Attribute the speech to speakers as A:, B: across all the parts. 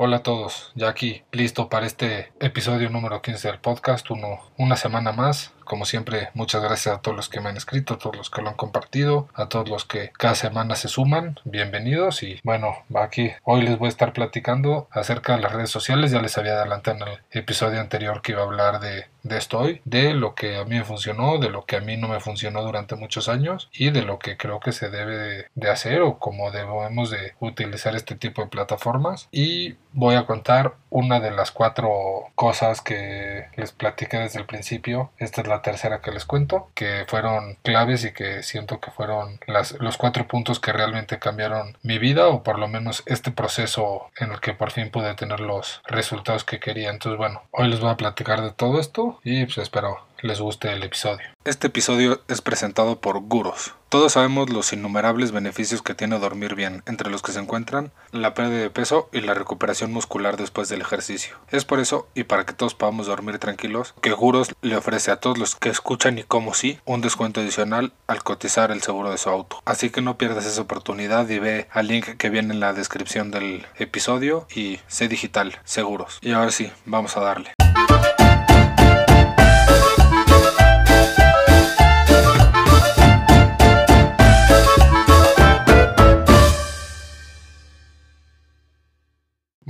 A: Hola a todos, ya aquí, listo para este episodio número 15 del podcast, uno, una semana más. Como siempre, muchas gracias a todos los que me han escrito, a todos los que lo han compartido, a todos los que cada semana se suman, bienvenidos y bueno, aquí hoy les voy a estar platicando acerca de las redes sociales, ya les había adelantado en el episodio anterior que iba a hablar de, de esto de lo que a mí me funcionó, de lo que a mí no me funcionó durante muchos años y de lo que creo que se debe de hacer o cómo debemos de utilizar este tipo de plataformas y voy a contar una de las cuatro cosas que les platiqué desde el principio. Esta es la tercera que les cuento, que fueron claves y que siento que fueron las, los cuatro puntos que realmente cambiaron mi vida o por lo menos este proceso en el que por fin pude tener los resultados que quería. Entonces bueno, hoy les voy a platicar de todo esto y pues espero les guste el episodio. Este episodio es presentado por Guros. Todos sabemos los innumerables beneficios que tiene dormir bien, entre los que se encuentran la pérdida de peso y la recuperación muscular después del ejercicio. Es por eso, y para que todos podamos dormir tranquilos, que Guros le ofrece a todos los que escuchan y como sí un descuento adicional al cotizar el seguro de su auto. Así que no pierdas esa oportunidad y ve al link que viene en la descripción del episodio y sé digital, seguros. Y ahora sí, vamos a darle.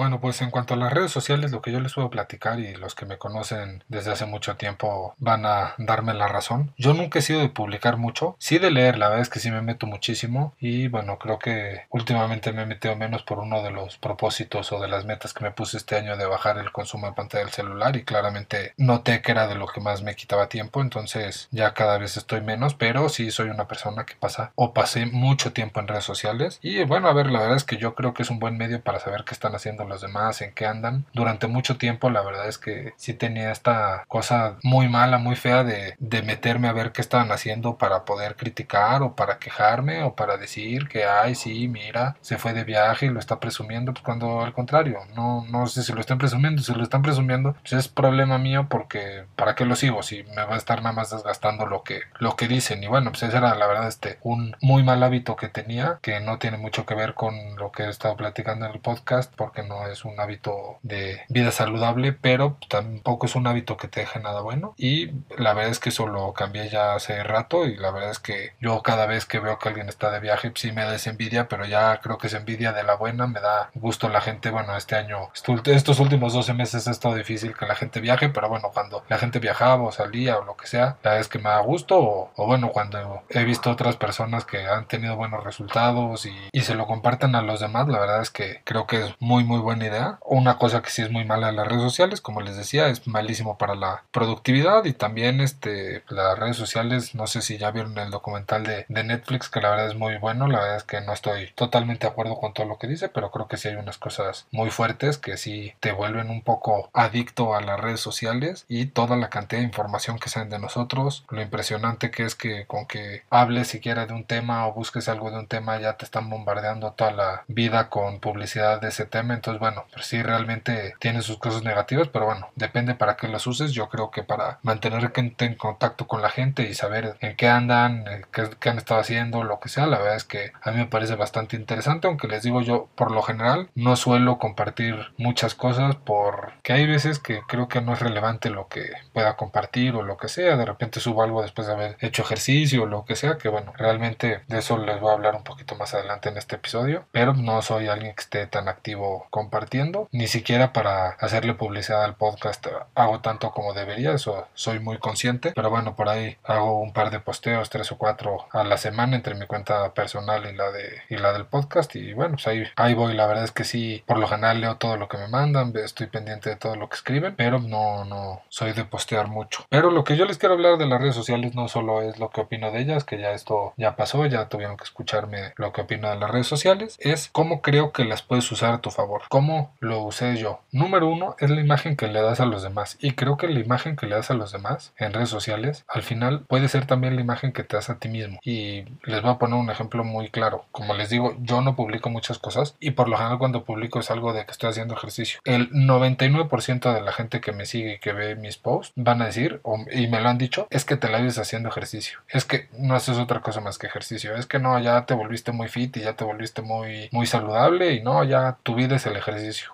A: Bueno, pues en cuanto a las redes sociales, lo que yo les puedo platicar y los que me conocen desde hace mucho tiempo van a darme la razón. Yo nunca he sido de publicar mucho, sí de leer, la verdad es que sí me meto muchísimo y bueno, creo que últimamente me he metido menos por uno de los propósitos o de las metas que me puse este año de bajar el consumo de pantalla del celular y claramente noté que era de lo que más me quitaba tiempo, entonces ya cada vez estoy menos, pero sí soy una persona que pasa o pasé mucho tiempo en redes sociales y bueno, a ver, la verdad es que yo creo que es un buen medio para saber qué están haciendo los demás, en qué andan. Durante mucho tiempo la verdad es que sí tenía esta cosa muy mala, muy fea de, de meterme a ver qué estaban haciendo para poder criticar o para quejarme o para decir que, ay, sí, mira, se fue de viaje y lo está presumiendo, pues cuando al contrario, no, no sé si lo están presumiendo, si lo están presumiendo, pues es problema mío porque ¿para qué lo sigo? Si me va a estar nada más desgastando lo que, lo que dicen. Y bueno, pues ese era la verdad este, un muy mal hábito que tenía, que no tiene mucho que ver con lo que he estado platicando en el podcast, porque no es un hábito de vida saludable, pero tampoco es un hábito que te deje nada bueno. Y la verdad es que eso lo cambié ya hace rato y la verdad es que yo cada vez que veo que alguien está de viaje, sí me da envidia, pero ya creo que es envidia de la buena, me da gusto la gente, bueno, este año, estos últimos 12 meses ha estado difícil que la gente viaje, pero bueno, cuando la gente viajaba o salía o lo que sea, la verdad es que me da gusto o, o bueno, cuando he visto otras personas que han tenido buenos resultados y, y se lo comparten a los demás, la verdad es que creo que es muy muy buena idea. Una cosa que sí es muy mala en las redes sociales, como les decía, es malísimo para la productividad y también este, las redes sociales, no sé si ya vieron el documental de, de Netflix, que la verdad es muy bueno, la verdad es que no estoy totalmente de acuerdo con todo lo que dice, pero creo que sí hay unas cosas muy fuertes que sí te vuelven un poco adicto a las redes sociales y toda la cantidad de información que salen de nosotros, lo impresionante que es que con que hables siquiera de un tema o busques algo de un tema ya te están bombardeando toda la vida con publicidad de ese tema, entonces bueno, pero sí realmente tiene sus cosas negativas, pero bueno, depende para qué las uses. Yo creo que para mantener en contacto con la gente y saber en qué andan, qué, qué, han estado haciendo, lo que sea, la verdad es que a mí me parece bastante interesante, aunque les digo yo, por lo general, no suelo compartir muchas cosas porque hay veces que creo que no es relevante lo que pueda compartir o lo que sea. De repente subo algo después de haber hecho ejercicio o lo que sea, que bueno, realmente de eso les voy a hablar un poquito más adelante en este episodio, pero no soy alguien que esté tan activo compartiendo, ni siquiera para hacerle publicidad al podcast hago tanto como debería, eso soy muy consciente, pero bueno, por ahí hago un par de posteos, tres o cuatro a la semana entre mi cuenta personal y la de y la del podcast y bueno, pues ahí, ahí voy, la verdad es que sí, por lo general leo todo lo que me mandan, estoy pendiente de todo lo que escriben, pero no, no soy de postear mucho. Pero lo que yo les quiero hablar de las redes sociales no solo es lo que opino de ellas, que ya esto ya pasó, ya tuvieron que escucharme lo que opino de las redes sociales, es cómo creo que las puedes usar a tu favor, cómo lo usé yo. Número uno es la imagen que le das a los demás. Y creo que la imagen que le das a los demás en redes sociales al final puede ser también la imagen que te das a ti mismo. Y les voy a poner un ejemplo muy claro. Como les digo yo no publico muchas cosas y por lo general cuando publico es algo de que estoy haciendo ejercicio. El 99% de la gente que me sigue y que ve mis posts van a decir y me lo han dicho es que te la vives haciendo ejercicio. Es que no haces otra cosa más que ejercicio. Es que no ya te volviste muy fit y ya te volviste muy muy saludable y no ya tu vida es el ejercicio.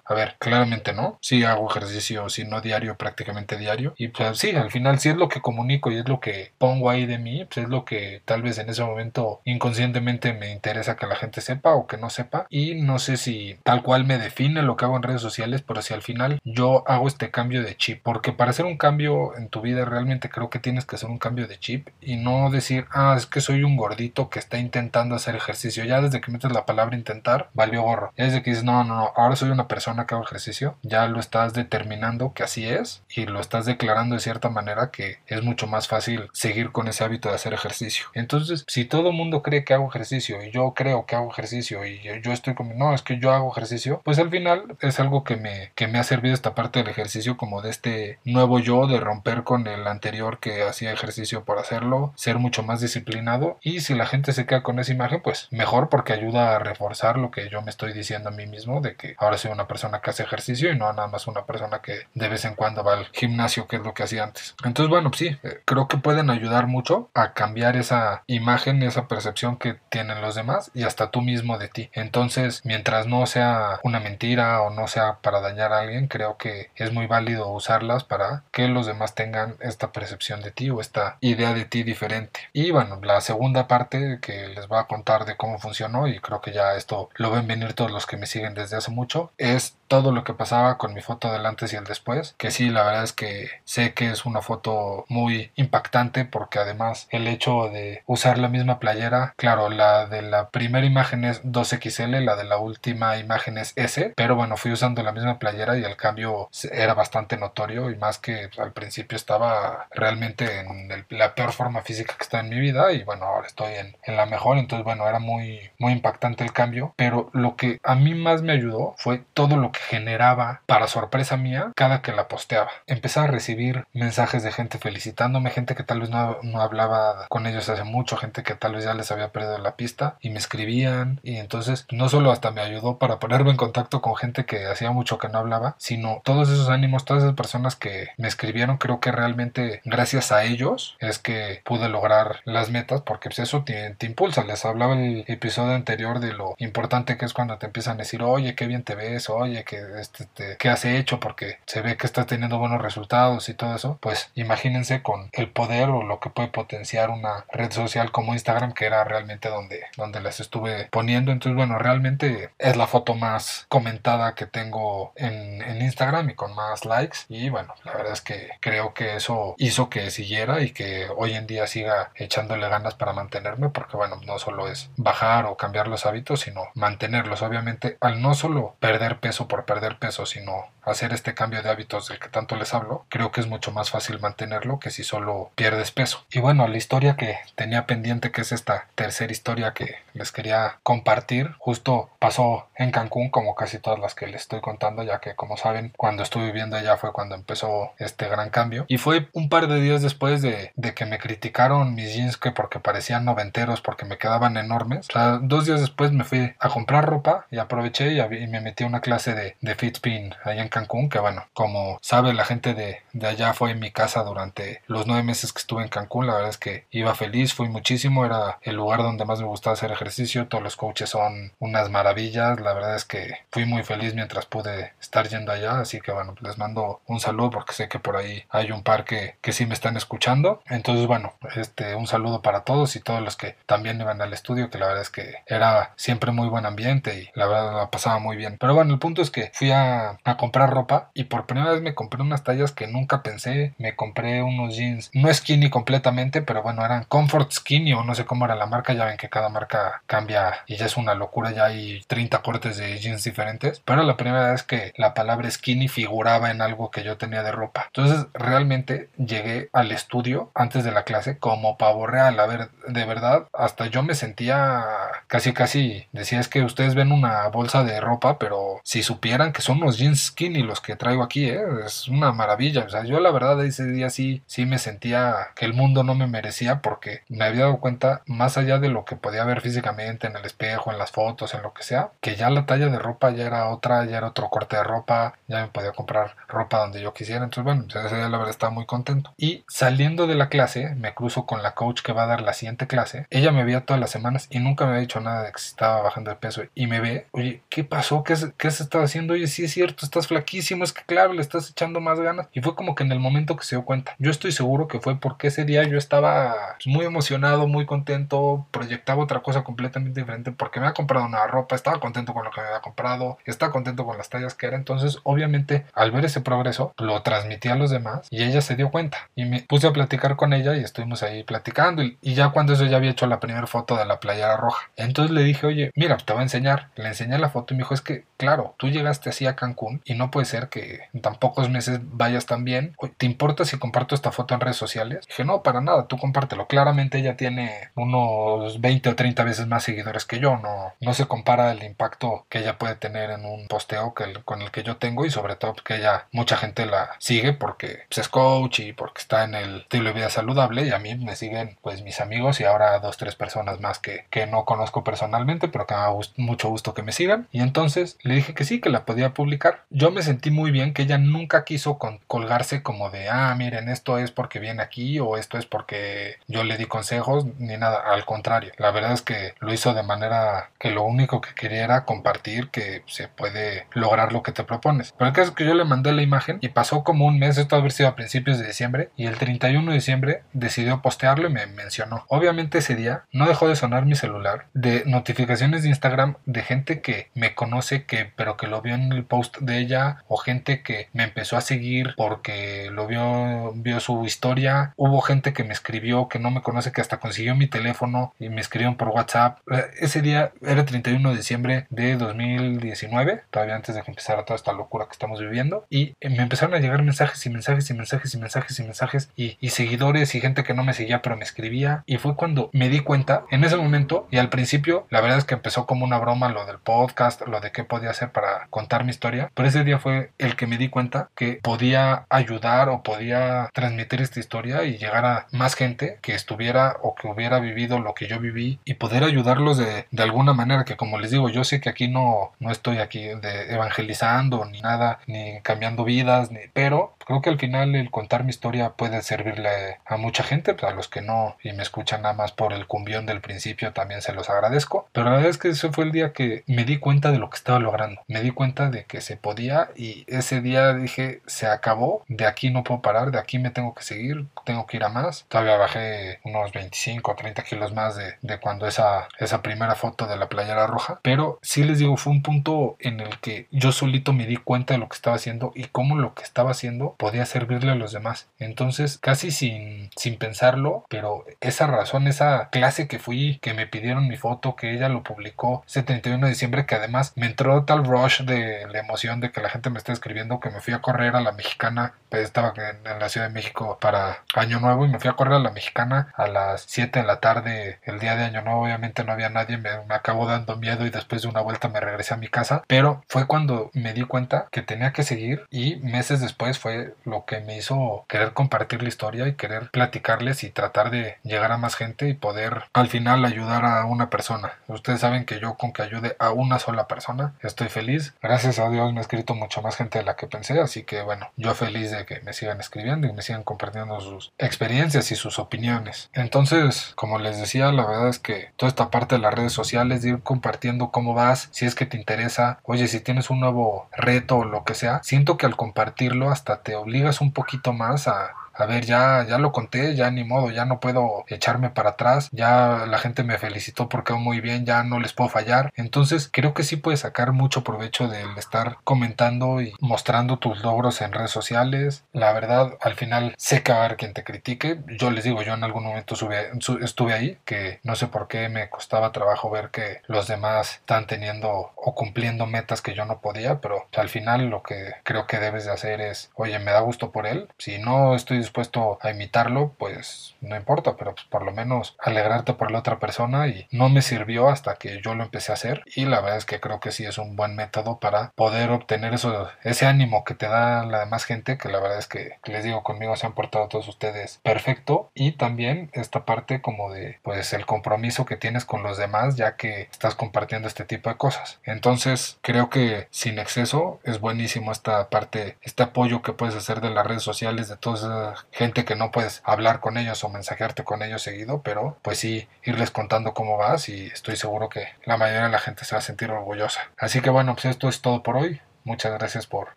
A: A ver, claramente no. Sí hago ejercicio, si no diario, prácticamente diario. Y pues sí, al final si es lo que comunico y es lo que pongo ahí de mí, pues es lo que tal vez en ese momento inconscientemente me interesa que la gente sepa o que no sepa. Y no sé si tal cual me define lo que hago en redes sociales, pero si al final yo hago este cambio de chip. Porque para hacer un cambio en tu vida realmente creo que tienes que hacer un cambio de chip y no decir, ah, es que soy un gordito que está intentando hacer ejercicio. Ya desde que metes la palabra intentar, valió gorro. Ya desde que dices, no, no, no, ahora soy una persona que hago ejercicio, ya lo estás determinando que así es y lo estás declarando de cierta manera que es mucho más fácil seguir con ese hábito de hacer ejercicio. Entonces, si todo el mundo cree que hago ejercicio y yo creo que hago ejercicio y yo estoy como, no, es que yo hago ejercicio, pues al final es algo que me, que me ha servido esta parte del ejercicio como de este nuevo yo, de romper con el anterior que hacía ejercicio por hacerlo, ser mucho más disciplinado y si la gente se queda con esa imagen, pues mejor porque ayuda a reforzar lo que yo me estoy diciendo a mí mismo de que ahora soy una persona que hace ejercicio y no nada más una persona que de vez en cuando va al gimnasio, que es lo que hacía antes. Entonces, bueno, sí, eh, creo que pueden ayudar mucho a cambiar esa imagen, esa percepción que tienen los demás y hasta tú mismo de ti. Entonces, mientras no sea una mentira o no sea para dañar a alguien, creo que es muy válido usarlas para que los demás tengan esta percepción de ti o esta idea de ti diferente. Y bueno, la segunda parte que les voy a contar de cómo funcionó y creo que ya esto lo ven venir todos los que me siguen desde hace mucho es todo lo que pasaba con mi foto del antes y el después, que sí, la verdad es que sé que es una foto muy impactante porque además el hecho de usar la misma playera, claro, la de la primera imagen es 2XL, la de la última imagen es S, pero bueno, fui usando la misma playera y el cambio era bastante notorio y más que al principio estaba realmente en la peor forma física que está en mi vida y bueno, ahora estoy en, en la mejor, entonces bueno, era muy, muy impactante el cambio, pero lo que a mí más me ayudó fue todo lo que generaba, para sorpresa mía, cada que la posteaba. Empecé a recibir mensajes de gente felicitándome, gente que tal vez no, no hablaba con ellos hace mucho, gente que tal vez ya les había perdido la pista y me escribían y entonces no solo hasta me ayudó para ponerme en contacto con gente que hacía mucho que no hablaba, sino todos esos ánimos, todas esas personas que me escribieron, creo que realmente gracias a ellos es que pude lograr las metas porque pues, eso te, te impulsa. Les hablaba el episodio anterior de lo importante que es cuando te empiezan a decir, oye, qué bien te ves, oye, que este, te, qué has hecho porque se ve que estás teniendo buenos resultados y todo eso, pues imagínense con el poder o lo que puede potenciar una red social como Instagram, que era realmente donde, donde las estuve poniendo. Entonces, bueno, realmente es la foto más comentada que tengo en, en Instagram y con más likes. Y bueno, la verdad es que creo que eso hizo que siguiera y que hoy en día siga echándole ganas para mantenerme, porque bueno, no solo es bajar o cambiar los hábitos, sino mantenerlos. Obviamente, al no solo perder peso por perder peso, sino hacer este cambio de hábitos del que tanto les hablo, creo que es mucho más fácil mantenerlo que si solo pierdes peso. Y bueno, la historia que tenía pendiente, que es esta tercera historia que les quería compartir, justo pasó en Cancún como casi todas las que les estoy contando, ya que como saben, cuando estuve viviendo allá fue cuando empezó este gran cambio. Y fue un par de días después de, que me criticaron mis jeans que porque parecían noventeros, porque me quedaban enormes. Dos días después me fui a comprar ropa y aproveché y, y me metí a una clase de, de Fitspin allá en Cancún, que bueno, como sabe la gente de, de allá fue en mi casa durante los nueve meses que estuve en Cancún, la verdad es que iba feliz, fui muchísimo, era el lugar donde más me gustaba hacer ejercicio, todos los coaches son unas maravillas, la verdad es que fui muy feliz mientras pude estar yendo allá, así que bueno, les mando un saludo porque sé que por ahí hay un par que, que sí me están escuchando, entonces bueno, este un saludo para todos y todos los que también iban al estudio, que la verdad es que era siempre muy buen ambiente y la verdad la pasaba muy bien, pero bueno, el punto es que fui a, a comprar ropa y por primera vez me compré unas tallas que nunca pensé, me compré unos jeans, no skinny completamente, pero bueno, eran comfort skinny o no sé cómo era la marca, ya ven que cada marca cambia y ya es una locura, ya hay 30 cortes de jeans diferentes, pero la primera vez que la palabra skinny figuraba en algo que yo tenía de ropa. Entonces realmente llegué al estudio antes de la clase como pavo real, a ver, de verdad, hasta yo me sentía casi casi, decía es que ustedes ven una bolsa de ropa, pero si supieran que son unos jeans skinny los que traigo aquí, ¿eh? es una maravilla, o sea, yo la verdad ese día sí, sí me sentía que el mundo no me merecía porque me había dado cuenta, más allá de lo que podía ver físicamente en el espejo, en las fotos, en lo que sea, que ya la talla de ropa ya era otra, ya era otro corte de ropa, ya me podía comprar ropa donde yo quisiera, entonces bueno, ese día la verdad estaba muy contento. Y saliendo de la clase, me cruzo con la coach que va a dar la siguiente clase, ella me veía todas las semanas y nunca me había dicho nada de que estaba bajando de peso y me ve, oye, ¿qué pasó? ¿Qué ¿qué, qué se estaba haciendo? Oye, sí es cierto, estás flaquísimo, es que claro, le estás echando más ganas. Y fue como que en el momento que se dio cuenta. Yo estoy seguro que fue porque ese día yo estaba muy emocionado, muy contento, proyectaba otra cosa completamente diferente porque me había comprado una ropa, estaba contento con lo que me había comprado, estaba contento con las tallas que era. Entonces, obviamente, al ver ese progreso, lo transmití a los demás y ella se dio cuenta. Y me puse a platicar con ella y estuvimos ahí platicando. Y, ya cuando eso ya había hecho la primera foto de la playera roja. Entonces le dije, oye, mira, te voy a enseñar. Le enseñé la foto y me dijo, es que, claro, tú llegaste así a Cancún y no puede ser que en tan pocos meses vayas tan bien. ¿Te importa si comparto esta foto en redes sociales? Dije, no, para nada, tú compártelo. Claramente ella tiene unos 20 o 30 veces más seguidores que yo. No, no se compara el impacto que ella puede tener en un posteo con el que yo tengo y sobre todo que ella, mucha gente la sigue porque pues, es coach y porque está en el estilo de vida saludable y a mí me siguen pues mis amigos y ahora dos, tres personas más que, que no conozco personalmente pero que me da mucho gusto que me sigan y entonces le dije que sí, que la podía publicar. Yo me sentí muy bien que ella nunca quiso colgarse como de, ah, miren, esto es porque viene aquí o esto es porque yo le di consejos ni nada, al contrario. La verdad es que lo hizo de manera que lo único que quería era compartir que se puede lograr lo que te propones. Pero el caso es que yo le mandé la imagen y pasó como un mes, esto haber sido a principios de diciembre y el 31 de diciembre decidió postearlo y me mencionó. Obviamente ese día no dejó de sonar mi celular de notificaciones de Instagram de gente que me conoce que pero que lo vio en el post de ella o gente que me empezó a seguir porque lo vio vio su historia. Hubo gente que me escribió que no me conoce que hasta consiguió mi teléfono y me escribieron por WhatsApp. Eh, ese día era 31 de diciembre de 2019, todavía antes de que empezara toda esta locura que estamos viviendo y me empezaron a llegar mensajes y mensajes y mensajes y mensajes y mensajes y seguidores y gente que no me seguía pero me escribía y fue cuando me di cuenta en ese momento y al principio la verdad es que empezó como una broma lo del podcast, lo de qué podía hacer para contar mi historia, pero ese día fue el que me di cuenta que podía ayudar o podía transmitir esta historia y llegar a más gente que estuviera o que hubiera vivido lo que yo viví y poder ayudarlos de, de alguna manera que como les digo yo sé que aquí no, no estoy aquí de evangelizando ni nada ni cambiando vidas ni, pero creo que al final el contar mi historia puede servirle a mucha gente, pues a los que no y me escuchan nada más por el cumbión del principio también se los agradezco, pero la verdad es que ese fue el día que me di cuenta de lo que estaba logrando, me di cuenta de que se podía y ese día dije se acabó, de aquí no puedo parar, de aquí me tengo que seguir, tengo que ir a más, todavía bajé unos 25 o 30 kilos más de, de cuando esa, esa primera foto de la playera roja, pero sí les digo fue un punto en el que yo solito me di cuenta de lo que estaba haciendo y cómo lo que estaba haciendo podía servirle a los demás. Entonces, casi sin, sin pensarlo, pero esa razón, esa clase que fui, que me pidieron mi foto, que ella lo publicó ese 31 de diciembre, que además me entró tal rush de la emoción de que la gente me está escribiendo que me fui a correr a la mexicana, pues estaba en, la Ciudad de México para Año Nuevo y me fui a correr a la mexicana a las 7 de la tarde el día de Año Nuevo, obviamente no había nadie, me, me acabó dando miedo y después de una vuelta me regresé a mi casa, pero fue cuando me di cuenta que tenía que seguir y meses después fue lo que me hizo querer compartir la historia y querer platicarles y tratar de llegar a más gente y poder al final ayudar a una persona. Ustedes saben que yo con que ayude a una sola persona estoy feliz. Gracias a Dios me ha escrito mucho más gente de la que pensé, así que bueno, yo feliz de que me sigan escribiendo y me sigan compartiendo sus experiencias y sus opiniones. Entonces, como les decía, la verdad es que toda esta parte de las redes sociales, de ir compartiendo cómo vas, si es que te interesa, oye, si tienes un nuevo reto o lo que sea, siento que al compartirlo hasta te obligas un poquito más a, a ver, ya, ya lo conté, ya ni modo, ya no puedo echarme para atrás, ya la gente me felicitó porque muy bien, ya no les puedo fallar. Entonces creo que sí puedes sacar mucho provecho del estar comentando y mostrando tus logros en redes sociales. La verdad, al final sé que va a haber quien te critique. Yo les digo, yo en algún momento estuve ahí, que no sé por qué me costaba trabajo ver que los demás están teniendo o cumpliendo metas que yo no podía, pero al final lo que creo que debes de hacer es, oye, me da gusto por él. Si no estoy dispuesto a imitarlo, pues no importa, pero pues por lo menos alegrarte por la otra persona y no me sirvió hasta que yo lo empecé a hacer y la verdad es que creo que sí es un buen método para poder obtener eso, ese ánimo que te da la demás gente, que la verdad es que les digo conmigo se han portado todos ustedes perfecto y también esta parte como de pues el compromiso que tienes con los demás ya que estás compartiendo este tipo de cosas. Entonces creo que sin exceso es buenísimo esta parte, este apoyo que puedes hacer de las redes sociales, de todas a gente que no puedes hablar con ellos o mensajearte con ellos seguido, pero pues sí irles contando cómo vas y estoy seguro que la mayoría de la gente se va a sentir orgullosa. Así que bueno, pues esto es todo por hoy. Muchas gracias por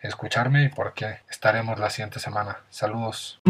A: escucharme y por aquí estaremos la siguiente semana. Saludos.